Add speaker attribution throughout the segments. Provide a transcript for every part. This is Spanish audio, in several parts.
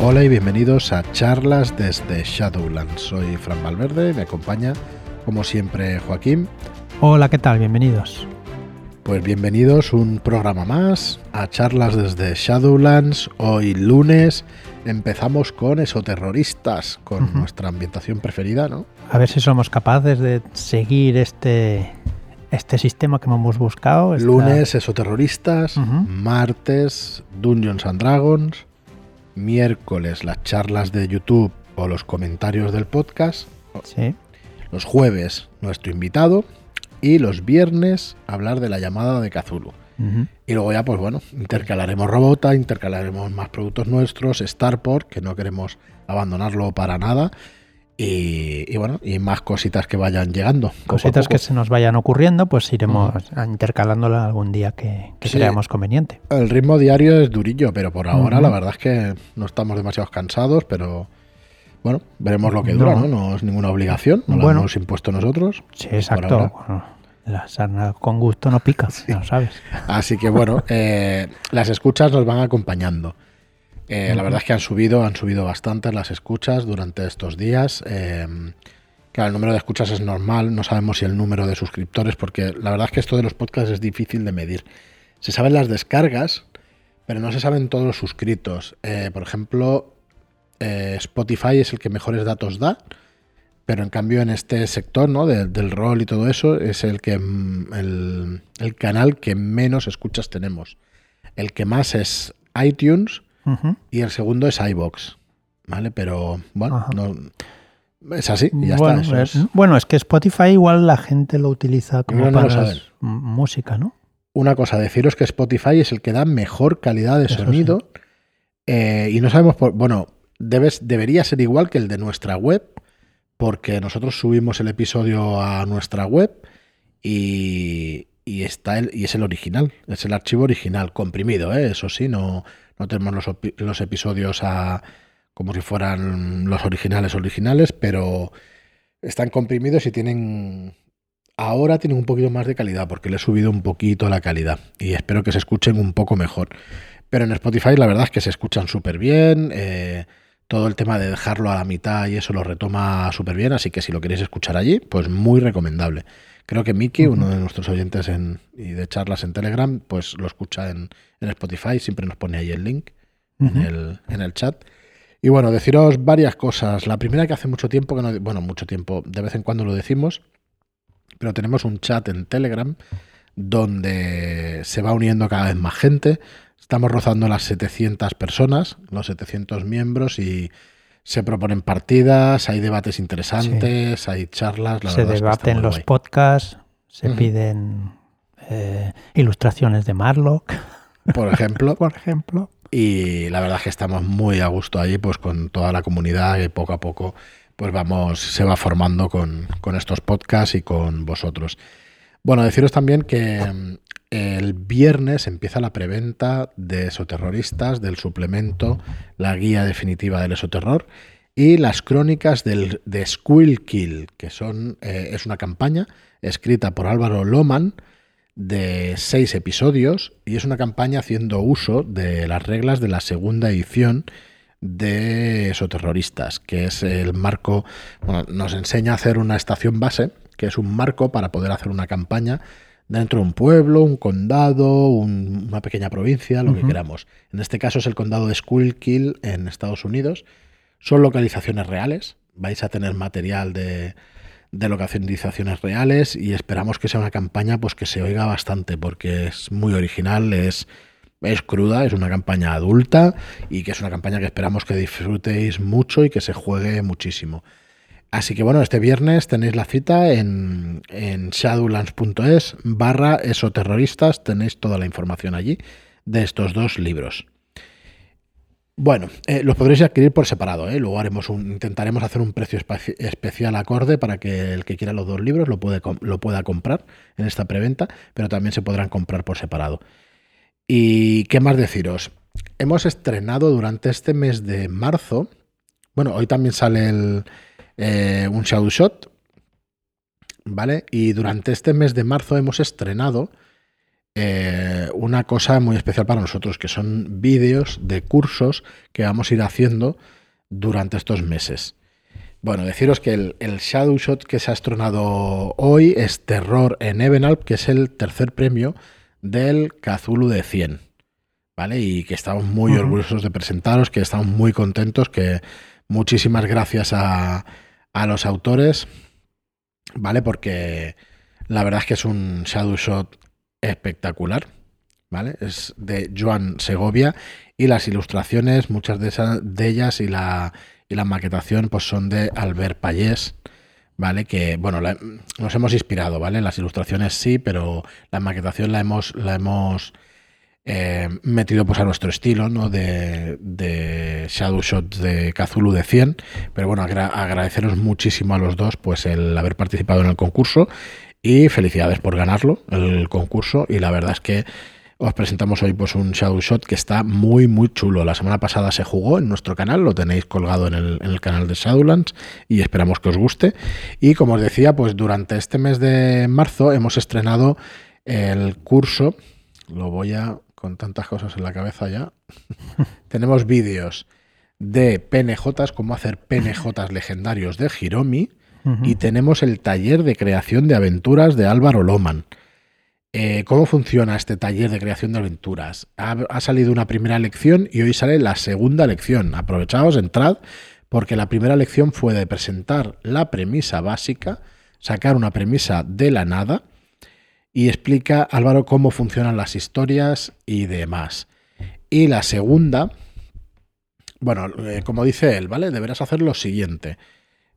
Speaker 1: Hola y bienvenidos a charlas desde Shadowlands. Soy Fran Valverde me acompaña, como siempre, Joaquín.
Speaker 2: Hola, ¿qué tal? Bienvenidos.
Speaker 1: Pues bienvenidos un programa más a charlas desde Shadowlands. Hoy lunes empezamos con esoterroristas, con nuestra ambientación preferida, ¿no?
Speaker 2: A ver si somos capaces de seguir este, este sistema que hemos buscado.
Speaker 1: Lunes esoterroristas, martes Dungeons and Dragons, miércoles las charlas de YouTube o los comentarios del podcast.
Speaker 2: Sí.
Speaker 1: Los jueves nuestro invitado y los viernes hablar de la llamada de Cthulhu. Y luego ya, pues bueno, intercalaremos Robota, intercalaremos más productos nuestros, Starport, que no queremos abandonarlo para nada. Y, bueno, y más cositas que vayan llegando.
Speaker 2: Cositas que se nos vayan ocurriendo, pues iremos intercalándola algún día que, creamos conveniente.
Speaker 1: El ritmo diario es durillo, pero por ahora la verdad es que no estamos demasiado cansados, pero bueno, veremos lo que dura, ¿no? No es ninguna obligación, no lo hemos impuesto nosotros.
Speaker 2: Sí, exacto. La sarna con gusto no pica, sabes.
Speaker 1: Así que bueno, eh, las escuchas nos van acompañando. Eh, la verdad es que han subido, han subido bastante las escuchas durante estos días. Eh, claro, el número de escuchas es normal, no sabemos si el número de suscriptores, porque la verdad es que esto de los podcasts es difícil de medir. Se saben las descargas, pero no se saben todos los suscritos. por ejemplo, Spotify es el que mejores datos da pero en cambio en este sector ¿no? del rol y todo eso es el que mm, el, canal que menos escuchas tenemos. El que más es iTunes y el segundo es iBox. ¿Vale? Pero bueno, no, es así y ya
Speaker 2: bueno,
Speaker 1: está.
Speaker 2: es, bueno, es que Spotify igual la gente lo utiliza como para música, ¿no?
Speaker 1: Una cosa, deciros que Spotify es el que da mejor calidad de sonido eh, y no sabemos por... Bueno, debes, debería ser igual que el de nuestra web, porque nosotros subimos el episodio a nuestra web y, está el, y es el original, es el archivo original, comprimido, ¿eh? eso sí, no, no tenemos los, episodios a, como si fueran los originales originales, pero están comprimidos y tienen... Ahora tienen un poquito más de calidad porque le he subido un poquito la calidad y espero que se escuchen un poco mejor. Pero en Spotify la verdad es que se escuchan súper bien. Eh, todo el tema de dejarlo a la mitad y eso lo retoma súper bien, así que si lo queréis escuchar allí, pues muy recomendable. Creo que Miki, uno de nuestros oyentes en, y de charlas en Telegram, pues lo escucha en, Spotify, siempre nos pone ahí el link en, el, en el chat. Y bueno, deciros varias cosas. La primera que hace mucho tiempo que no, bueno, mucho tiempo, de vez en cuando lo decimos, pero tenemos un chat en Telegram donde se va uniendo cada vez más gente. Estamos rozando las 700 personas, los 700 miembros y se proponen partidas, hay debates interesantes, hay charlas.
Speaker 2: se debaten los podcasts, se piden eh, ilustraciones de Marlock.
Speaker 1: Por ejemplo.
Speaker 2: Por ejemplo.
Speaker 1: Y la verdad es que estamos muy a gusto allí, pues con toda la comunidad y poco a poco pues vamos, se va formando con, con estos podcasts y con vosotros. Bueno, deciros también que el viernes empieza la preventa de Esoterroristas, del suplemento, la guía definitiva del esoterror y las crónicas del, de Squill Kill, que son, eh, es una campaña escrita por Álvaro Loman de seis episodios y es una campaña haciendo uso de las reglas de la segunda edición de Esoterroristas, que es el marco, bueno, nos enseña a hacer una estación base, que es un marco para poder hacer una campaña dentro de un pueblo, un condado, una pequeña provincia, lo que queramos. En este caso es el condado de Schuylkill en Estados Unidos. Son localizaciones reales. Vais a tener material de, de localizaciones reales y esperamos que sea una campaña pues que se oiga bastante porque es muy original, es, es cruda, es una campaña adulta y que es una campaña que esperamos que disfrutéis mucho y que se juegue muchísimo. Así que bueno, este viernes tenéis la cita en, en shadowlands.es barra esoterroristas, tenéis toda la información allí de estos dos libros. Bueno, eh, los podréis adquirir por separado, ¿eh? luego haremos un, intentaremos hacer un precio especial acorde para que el que quiera los dos libros lo, puede, lo pueda comprar en esta preventa, pero también se podrán comprar por separado. ¿Y qué más deciros? Hemos estrenado durante este mes de marzo, bueno, hoy también sale el, eh, un Shadow Shot, ¿vale? Y durante este mes de marzo hemos estrenado eh, una cosa muy especial para nosotros, que son vídeos de cursos que vamos a ir haciendo durante estos meses. Bueno, deciros que el, el Shadow Shot que se ha estrenado hoy es Terror en Evenalp, que es el tercer premio del Cthulhu de 100. ¿Vale? Y que estamos muy orgullosos de presentaros, que estamos muy contentos, que muchísimas gracias a, a los autores, ¿vale? Porque la verdad es que es un Shadow Shot espectacular, ¿vale? Es de Joan Segovia y las ilustraciones, muchas de, ellas y la, y la maquetación, pues son de Albert Payés, ¿vale? Que, bueno, nos hemos inspirado, ¿vale? Las ilustraciones sí, pero la maquetación la hemos, la hemos eh, metido pues a nuestro estilo, ¿no? De, Shadow Shots de Cthulhu de 100. Pero bueno, agra- agradeceros muchísimo a los dos pues el haber participado en el concurso y felicidades por ganarlo, el concurso. Y la verdad es que os presentamos hoy pues un Shadow Shot que está muy muy chulo. La semana pasada se jugó en nuestro canal, lo tenéis colgado en el, en el canal de Shadowlands y esperamos que os guste. Y como os decía, pues durante este mes de marzo hemos estrenado el curso. Lo voy a con tantas cosas en la cabeza ya. Tenemos vídeos de PNJs, cómo hacer PNJs legendarios de Hiromi. Y tenemos el taller de creación de aventuras de Álvaro Loman. Eh, ¿Cómo funciona este taller de creación de aventuras? Ha, ha salido una primera lección y hoy sale la segunda lección. Aprovechaos, entrad, porque la primera lección fue de presentar la premisa básica, sacar una premisa de la nada y explica Álvaro cómo funcionan las historias y demás. Y la segunda, bueno, eh, como dice él, ¿vale? Deberás hacer lo siguiente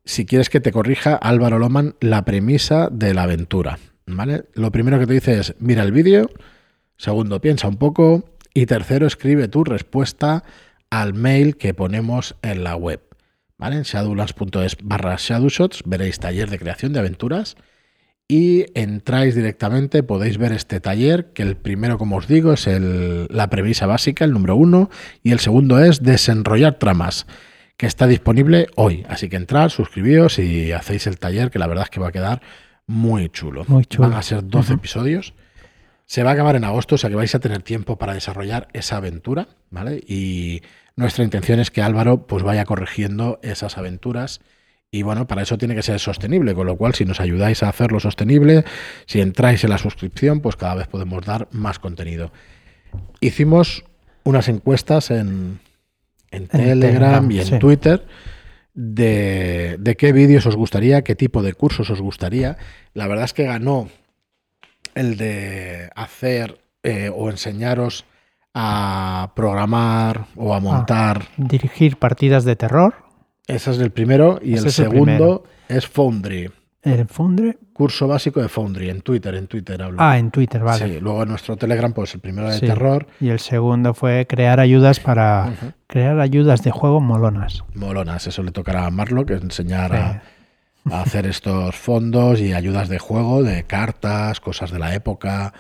Speaker 1: si quieres que te corrija Álvaro Loman la premisa de la aventura. ¿Vale? Lo primero que te dice es mira el vídeo, segundo piensa un poco y tercero escribe tu respuesta al mail que ponemos en la web. ¿Vale? En shadowlands.es barra shadowshots veréis taller de creación de aventuras y entráis directamente, podéis ver este taller, que el primero, como os digo, es el- la premisa básica, el número uno, y el segundo es desenrollar tramas que está disponible hoy. Así que entrad, suscribíos y hacéis el taller, que la verdad es que va a quedar muy chulo.
Speaker 2: Muy chulo.
Speaker 1: Van a ser 12
Speaker 2: Ujú.
Speaker 1: episodios. Se va a acabar en agosto, o sea que vais a tener tiempo para desarrollar esa aventura, ¿vale? Y nuestra intención es que Álvaro pues vaya corrigiendo esas aventuras. Y bueno, para eso tiene que ser sostenible, con lo cual si nos ayudáis a hacerlo sostenible, si entráis en la suscripción, pues cada vez podemos dar más contenido. Hicimos unas encuestas en, en Telegram,
Speaker 2: Telegram,
Speaker 1: y en
Speaker 2: sí.
Speaker 1: Twitter de, de qué vídeos os gustaría, qué tipo de cursos os gustaría. La verdad es que ganó el de hacer eh, o enseñaros a programar
Speaker 2: Ah.
Speaker 1: o a montar.
Speaker 2: Dirigir partidas de terror.
Speaker 1: Ese es el primero. Y
Speaker 2: Ese
Speaker 1: el segundo es Foundry.
Speaker 2: El Fundre.
Speaker 1: Curso básico de Foundry. En Twitter, en Twitter hablo.
Speaker 2: Ah, en Twitter, vale.
Speaker 1: Sí, luego en nuestro Telegram, pues el primero de
Speaker 2: Sí.
Speaker 1: terror.
Speaker 2: Y el segundo fue crear ayudas para crear ayudas de juego molonas.
Speaker 1: Molonas, eso le tocará a Marlock, enseñar
Speaker 2: Sí.
Speaker 1: a, a hacer estos fondos y ayudas de juego, de cartas, cosas de la época.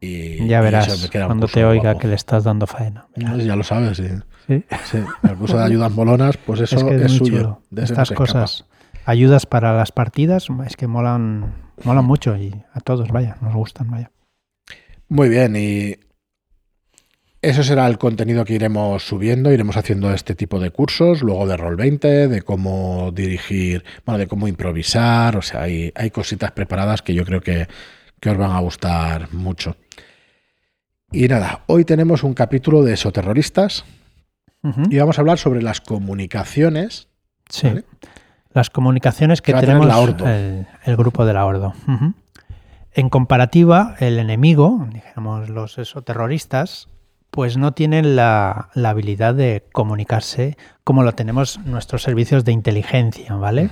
Speaker 1: Y,
Speaker 2: ya verás cuando te oiga
Speaker 1: guapo.
Speaker 2: que le estás dando faena.
Speaker 1: No, Ya lo sabes, sí.
Speaker 2: Sí.
Speaker 1: Sí, el curso de ayudas molonas, pues eso
Speaker 2: es que es,
Speaker 1: es,
Speaker 2: muy
Speaker 1: suyo.
Speaker 2: chulo.
Speaker 1: De
Speaker 2: Estas
Speaker 1: escapa.
Speaker 2: cosas, ayudas para las partidas, es que molan, molan mucho y a todos, vaya, nos gustan, vaya.
Speaker 1: Muy bien, y eso será el contenido que iremos subiendo, iremos haciendo este tipo de cursos, luego de Roll 20, de cómo dirigir, bueno, de cómo improvisar, o sea, hay, hay cositas preparadas que yo creo que, que os van a gustar mucho. Y nada, hoy tenemos un capítulo de Esoterroristas Y vamos a hablar sobre las comunicaciones.
Speaker 2: Sí.
Speaker 1: ¿vale?
Speaker 2: Las comunicaciones que
Speaker 1: Que
Speaker 2: tenemos
Speaker 1: la.
Speaker 2: El, el grupo de la Ordo. En comparativa, el enemigo, dijéramos los esoterroristas, pues no tienen la, la habilidad de comunicarse como lo tenemos nuestros servicios de inteligencia, ¿vale?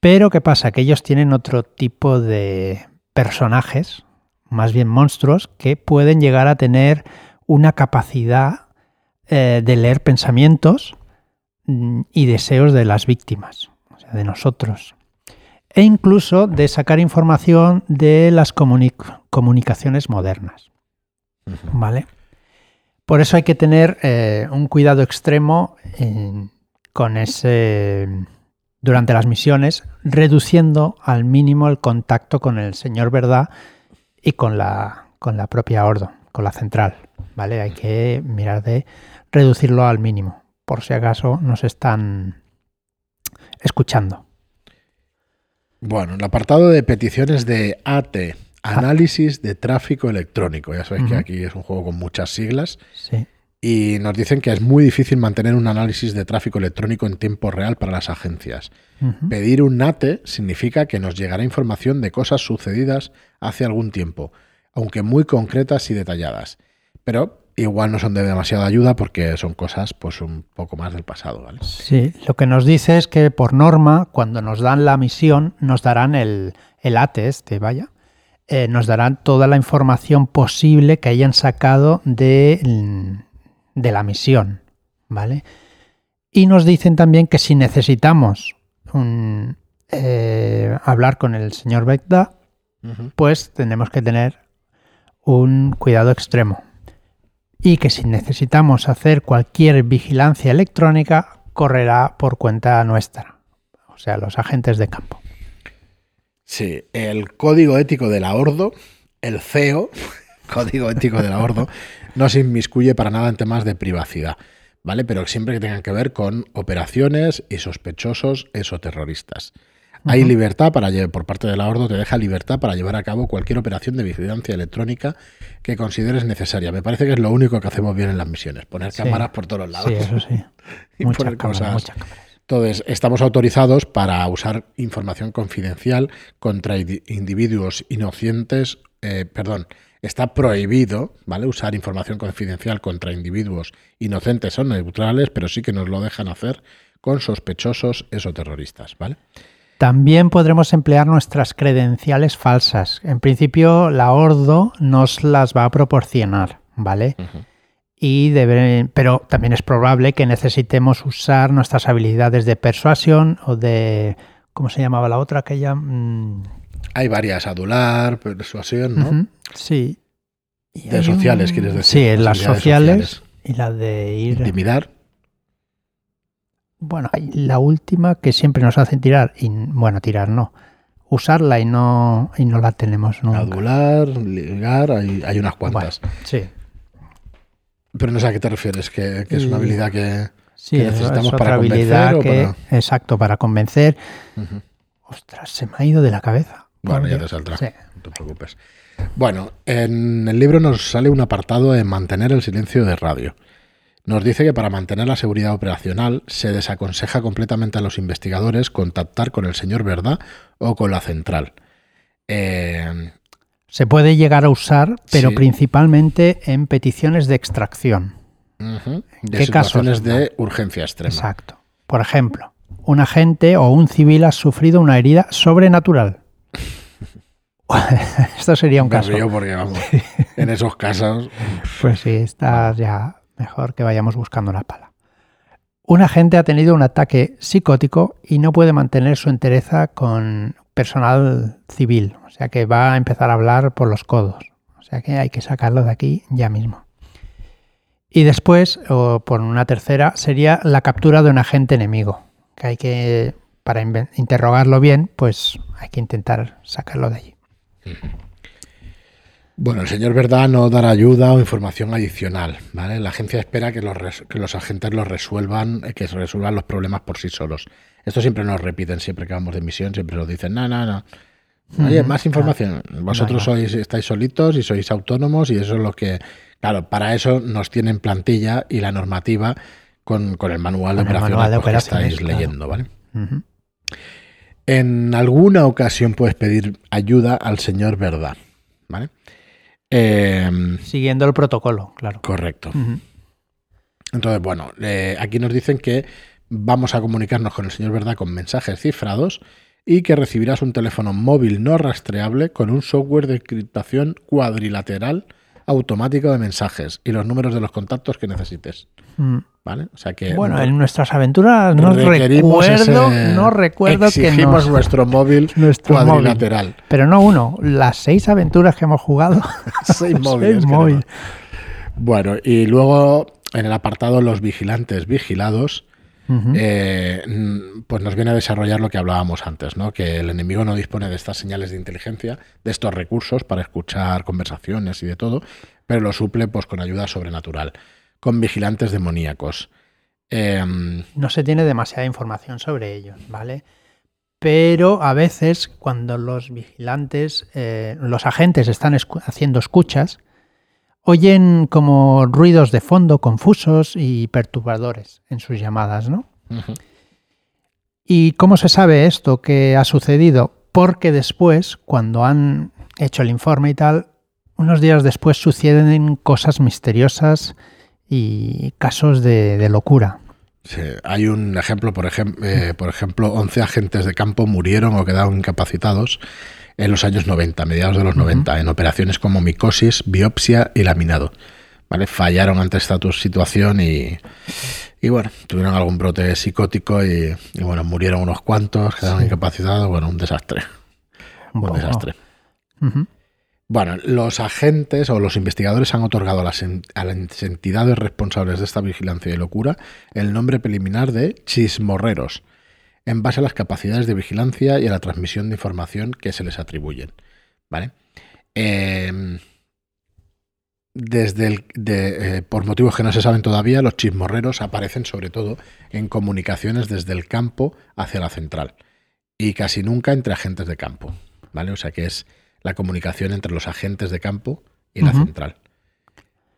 Speaker 2: Pero ¿qué pasa? Que ellos tienen otro tipo de personajes, más bien monstruos, que pueden llegar a tener una capacidad eh, de leer pensamientos mm, y deseos de las víctimas, o sea, de nosotros. E incluso de sacar información de las comuni- comunicaciones modernas. ¿Vale? Por eso hay que tener eh, un cuidado extremo en- con ese durante las misiones, reduciendo al mínimo el contacto con el Señor Verdad y con la, con la propia Ordo, con la central, ¿vale? Hay que mirar de reducirlo al mínimo, por si acaso nos están escuchando.
Speaker 1: Bueno, el apartado de peticiones de AT, análisis de tráfico electrónico. Ya sabéis que aquí es un juego con muchas siglas.
Speaker 2: Sí.
Speaker 1: Y nos dicen que es muy difícil mantener un análisis de tráfico electrónico en tiempo real para las agencias. Pedir un NATE significa que nos llegará información de cosas sucedidas hace algún tiempo, aunque muy concretas y detalladas. Pero igual no son de demasiada ayuda porque son cosas pues un poco más del pasado, ¿vale?
Speaker 2: Sí, lo que nos dice es que por norma, cuando nos dan la misión, nos darán el, el ATE este, vaya, eh, nos darán toda la información posible que hayan sacado de, de la misión, ¿vale? Y nos dicen también que si necesitamos un, eh, hablar con el señor Begda, pues tenemos que tener un cuidado extremo. Y que si necesitamos hacer cualquier vigilancia electrónica, correrá por cuenta nuestra, o sea, los agentes de campo.
Speaker 1: Sí, el código ético de la Ordo, el CEO, código ético de la Ordo, no se inmiscuye para nada en temas de privacidad, ¿vale? Pero siempre que tengan que ver con operaciones y sospechosos esoterroristas. Hay libertad para por parte de la Ordo, te deja libertad para llevar a cabo cualquier operación de vigilancia electrónica que consideres necesaria. Me parece que es lo único que hacemos bien en las misiones, poner
Speaker 2: Sí.
Speaker 1: cámaras por todos lados.
Speaker 2: Sí, eso sí.
Speaker 1: y
Speaker 2: Mucha
Speaker 1: poner
Speaker 2: cámara,
Speaker 1: cosas.
Speaker 2: mucha cámara.
Speaker 1: Entonces, estamos autorizados para usar información confidencial contra indi- individuos inocentes, eh, perdón, está prohibido, ¿vale? Usar información confidencial contra individuos inocentes o neutrales, pero sí que nos lo dejan hacer con sospechosos esoterroristas, ¿vale?
Speaker 2: También podremos emplear nuestras credenciales falsas. En principio, la Ordo nos las va a proporcionar, ¿vale? Y debe- pero también es probable que necesitemos usar nuestras habilidades de persuasión o de. ¿Cómo se llamaba la otra? Aquella. Mm,
Speaker 1: Hay varias, adular, persuasión, ¿no?
Speaker 2: Sí. Y
Speaker 1: De sociales,
Speaker 2: un-
Speaker 1: quieres decir.
Speaker 2: Sí, las
Speaker 1: Habilidades
Speaker 2: sociales, y la de ir.
Speaker 1: Intimidar.
Speaker 2: Bueno, hay la última que siempre nos hacen tirar. Y, bueno, tirar no. Usarla y no, y no la tenemos nunca.
Speaker 1: Adular, ligar, hay, hay unas cuantas.
Speaker 2: Sí.
Speaker 1: Pero no sé a qué te refieres, que, que es una habilidad que...
Speaker 2: Sí,
Speaker 1: que
Speaker 2: es,
Speaker 1: necesitamos
Speaker 2: es
Speaker 1: para
Speaker 2: otra habilidad
Speaker 1: convencer o
Speaker 2: que. Exacto, para convencer. Ostras, se me ha ido de la cabeza.
Speaker 1: Bueno, ya te saldrá.
Speaker 2: Sí.
Speaker 1: No te preocupes. Bueno, en el libro nos sale un apartado de mantener el silencio de radio. Nos dice que para mantener la seguridad operacional se desaconseja completamente a los investigadores contactar con el señor Verdad o con la central. Eh,
Speaker 2: Se puede llegar a usar, pero
Speaker 1: Sí.
Speaker 2: principalmente en peticiones de extracción.
Speaker 1: ujú, de
Speaker 2: ¿Qué casos?
Speaker 1: de urgencia extrema.
Speaker 2: Exacto. Por ejemplo, un agente o un civil ha sufrido una herida sobrenatural. Esto sería un
Speaker 1: Me
Speaker 2: caso.
Speaker 1: río porque, vamos, en esos casos...
Speaker 2: Pues sí, está ya mejor que vayamos buscando una pala. Un agente ha tenido un ataque psicótico y no puede mantener su entereza con personal civil. O sea que va a empezar a hablar por los codos. O sea que hay que sacarlo de aquí ya mismo. Y después, o por una tercera, sería la captura de un agente enemigo. Que hay que, para interrogarlo bien, pues hay que intentar sacarlo de allí.
Speaker 1: Bueno, el señor Verdad no dará ayuda o información adicional, ¿vale? La agencia espera que los, que los agentes los resuelvan, eh, que se resuelvan los problemas por sí solos. Esto siempre nos repiten, siempre que vamos de misión, siempre nos dicen, no, no, no. Oye,
Speaker 2: Ujú,
Speaker 1: más información. Vosotros
Speaker 2: No
Speaker 1: sois, estáis solitos y sois autónomos y eso es lo que... Claro, para eso nos tienen plantilla y la normativa con, con el manual de
Speaker 2: Con
Speaker 1: operaciones, pues, que estáis
Speaker 2: claro.
Speaker 1: leyendo, ¿vale?
Speaker 2: Ujú.
Speaker 1: En alguna ocasión puedes pedir ayuda al señor Verdad, ¿vale? Em,
Speaker 2: Siguiendo el protocolo, claro.
Speaker 1: correcto. Entonces, bueno, eh, aquí nos dicen que vamos a comunicarnos con el señor Verdad con mensajes cifrados y que recibirás un teléfono móvil no rastreable con un software de encriptación cuadrilateral automático de mensajes y los números de los contactos que necesites.
Speaker 2: Mm.
Speaker 1: ¿Vale? O sea que
Speaker 2: Bueno, en nuestras aventuras no recuerdo, no recuerdo que
Speaker 1: exigimos
Speaker 2: nos,
Speaker 1: nuestro móvil
Speaker 2: nuestro móvil.
Speaker 1: cuadrilateral.
Speaker 2: Pero no uno, las seis aventuras que hemos jugado.
Speaker 1: Seis móviles.
Speaker 2: Móviles.
Speaker 1: tenemos. Bueno, y luego en el apartado los vigilantes vigilados, eh, pues nos viene a desarrollar lo que hablábamos antes, ¿no? que el enemigo no dispone de estas señales de inteligencia, de estos recursos para escuchar conversaciones y de todo, pero lo suple pues, con ayuda sobrenatural, con vigilantes demoníacos.
Speaker 2: Em, no se tiene demasiada información sobre ellos, ¿vale? Pero a veces cuando los vigilantes, eh, los agentes están haciendo escuchas, oyen como ruidos de fondo confusos y perturbadores en sus llamadas, ¿no? ¿Y cómo se sabe esto que ha sucedido? Porque después, cuando han hecho el informe y tal, unos días después suceden cosas misteriosas y casos de, locura.
Speaker 1: Sí, hay un ejemplo, por, eh, por ejemplo, 11 agentes de campo murieron o quedaron incapacitados en los años 90, mediados de los 90, en operaciones como micosis, biopsia y laminado. ¿Vale? Fallaron ante esta situación y, y bueno, tuvieron algún brote psicótico y, bueno, murieron unos cuantos, quedaron incapacitados, bueno, un desastre. Un, desastre. Bueno, los agentes o los investigadores han otorgado a las, a las, entidades responsables de esta vigilancia y locura el nombre preliminar de chismorreros, en base a las capacidades de vigilancia y a la transmisión de información que se les atribuyen. ¿Vale? Em, desde el, eh, por motivos que no se saben todavía, los chismorreros aparecen sobre todo en comunicaciones desde el campo hacia la central y casi nunca entre agentes de campo. ¿Vale? O sea que es la comunicación entre los agentes de campo y la central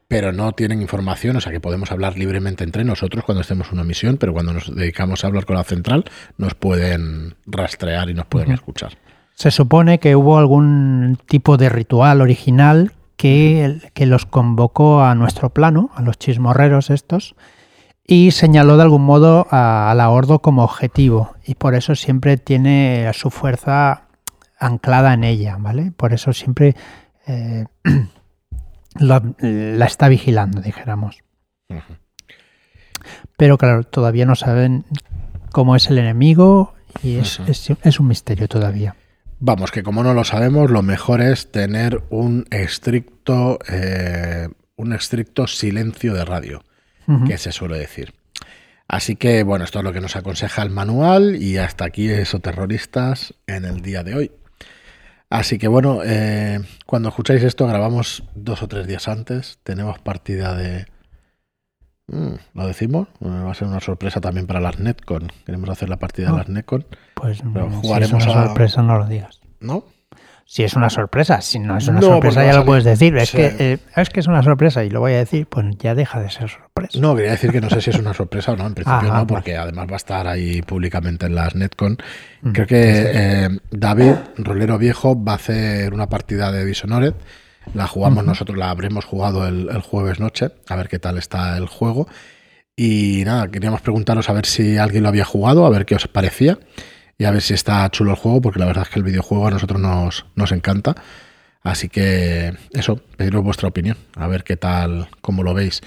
Speaker 1: pero no tienen información, o sea que podemos hablar libremente entre nosotros cuando estemos en una misión, pero cuando nos dedicamos a hablar con la central nos pueden rastrear y nos pueden escuchar.
Speaker 2: Se supone que hubo algún tipo de ritual original que, que los convocó a nuestro plano, a los chismorreros estos, y señaló de algún modo a, la Ordo como objetivo, y por eso siempre tiene su fuerza anclada en ella, ¿vale? Por eso siempre... Eh, la, está vigilando, dijéramos. Pero claro, todavía no saben cómo es el enemigo y es, es, un misterio todavía.
Speaker 1: Vamos, que como no lo sabemos, lo mejor es tener un estricto, eh, un estricto silencio de radio, que se suele decir. Así que, bueno, esto es lo que nos aconseja el manual y hasta aquí eso terroristas en el día de hoy. Así que bueno, eh, cuando escucháis esto, grabamos dos o tres días antes. Tenemos partida de. Mm, ¿Lo decimos? va a ser una sorpresa también para las Netcon. Queremos hacer la partida de ah, las Netcon.
Speaker 2: Pues jugaremos si es una sorpresa, no lo digas.
Speaker 1: ¿No?
Speaker 2: Si es una sorpresa, si no es una sorpresa ya lo puedes decir. Es, que, eh, es que es una sorpresa y lo voy a decir, pues ya deja de ser sorpresa.
Speaker 1: No, quería decir que no sé si es una sorpresa o no, en principio no, porque además va a estar ahí públicamente en las Netcon. Mm, Creo que eh, David, rolero viejo, va a hacer una partida de Dishonored. La jugamos nosotros, la habremos jugado el, el jueves noche, a ver qué tal está el juego. Y nada, queríamos preguntaros a ver si alguien lo había jugado, a ver qué os parecía y a ver si está chulo el juego, porque la verdad es que el videojuego a nosotros nos, nos encanta. Así que eso, pediros vuestra opinión, a ver qué tal, cómo lo veis.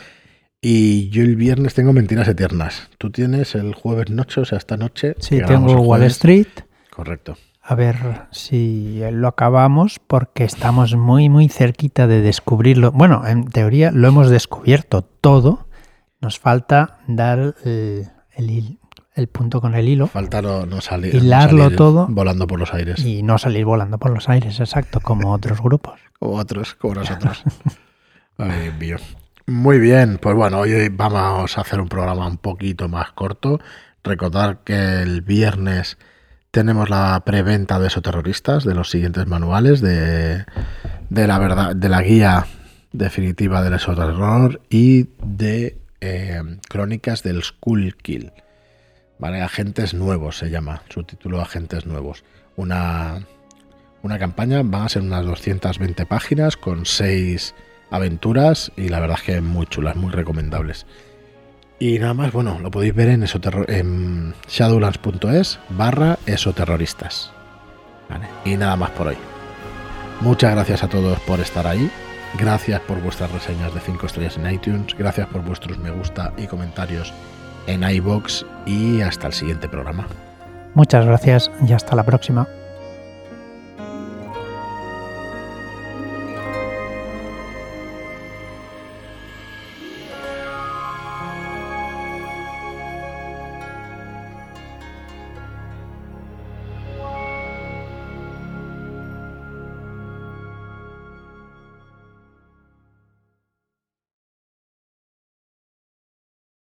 Speaker 1: Y yo el viernes tengo Mentiras Eternas. Tú tienes el jueves noche, o sea, esta noche.
Speaker 2: Sí, tengo Wall Street.
Speaker 1: Correcto.
Speaker 2: A ver si lo acabamos porque estamos muy, muy cerquita de descubrirlo. Bueno, en teoría lo hemos descubierto todo. Nos falta dar el, el, el punto con el hilo.
Speaker 1: Falta no, salir.
Speaker 2: Hilarlo todo.
Speaker 1: Volando por los aires.
Speaker 2: Y no salir volando por los aires, exacto, como otros grupos.
Speaker 1: como otros, como nosotros. Ay, mío. Muy bien, pues bueno, hoy vamos a hacer un programa un poquito más corto. Recordar que el viernes tenemos la preventa de esos terroristas, de los siguientes manuales, de, de la verdad, de la guía definitiva del esoterror y de eh, crónicas del Skull Kill. Agentes Nuevos se llama, su título Agentes Nuevos. Una, una campaña, van a ser unas 220 páginas con 6 aventuras y la verdad es que muy chulas, muy recomendables. Y nada más, bueno, lo podéis ver en, en shadowlands.es barra esoterroristas. ¿Vale? Y nada más por hoy. Muchas gracias a todos por estar ahí. Gracias por vuestras reseñas de 5 estrellas en iTunes. Gracias por vuestros me gusta y comentarios en iBox y hasta el siguiente programa.
Speaker 2: Muchas gracias y hasta la próxima.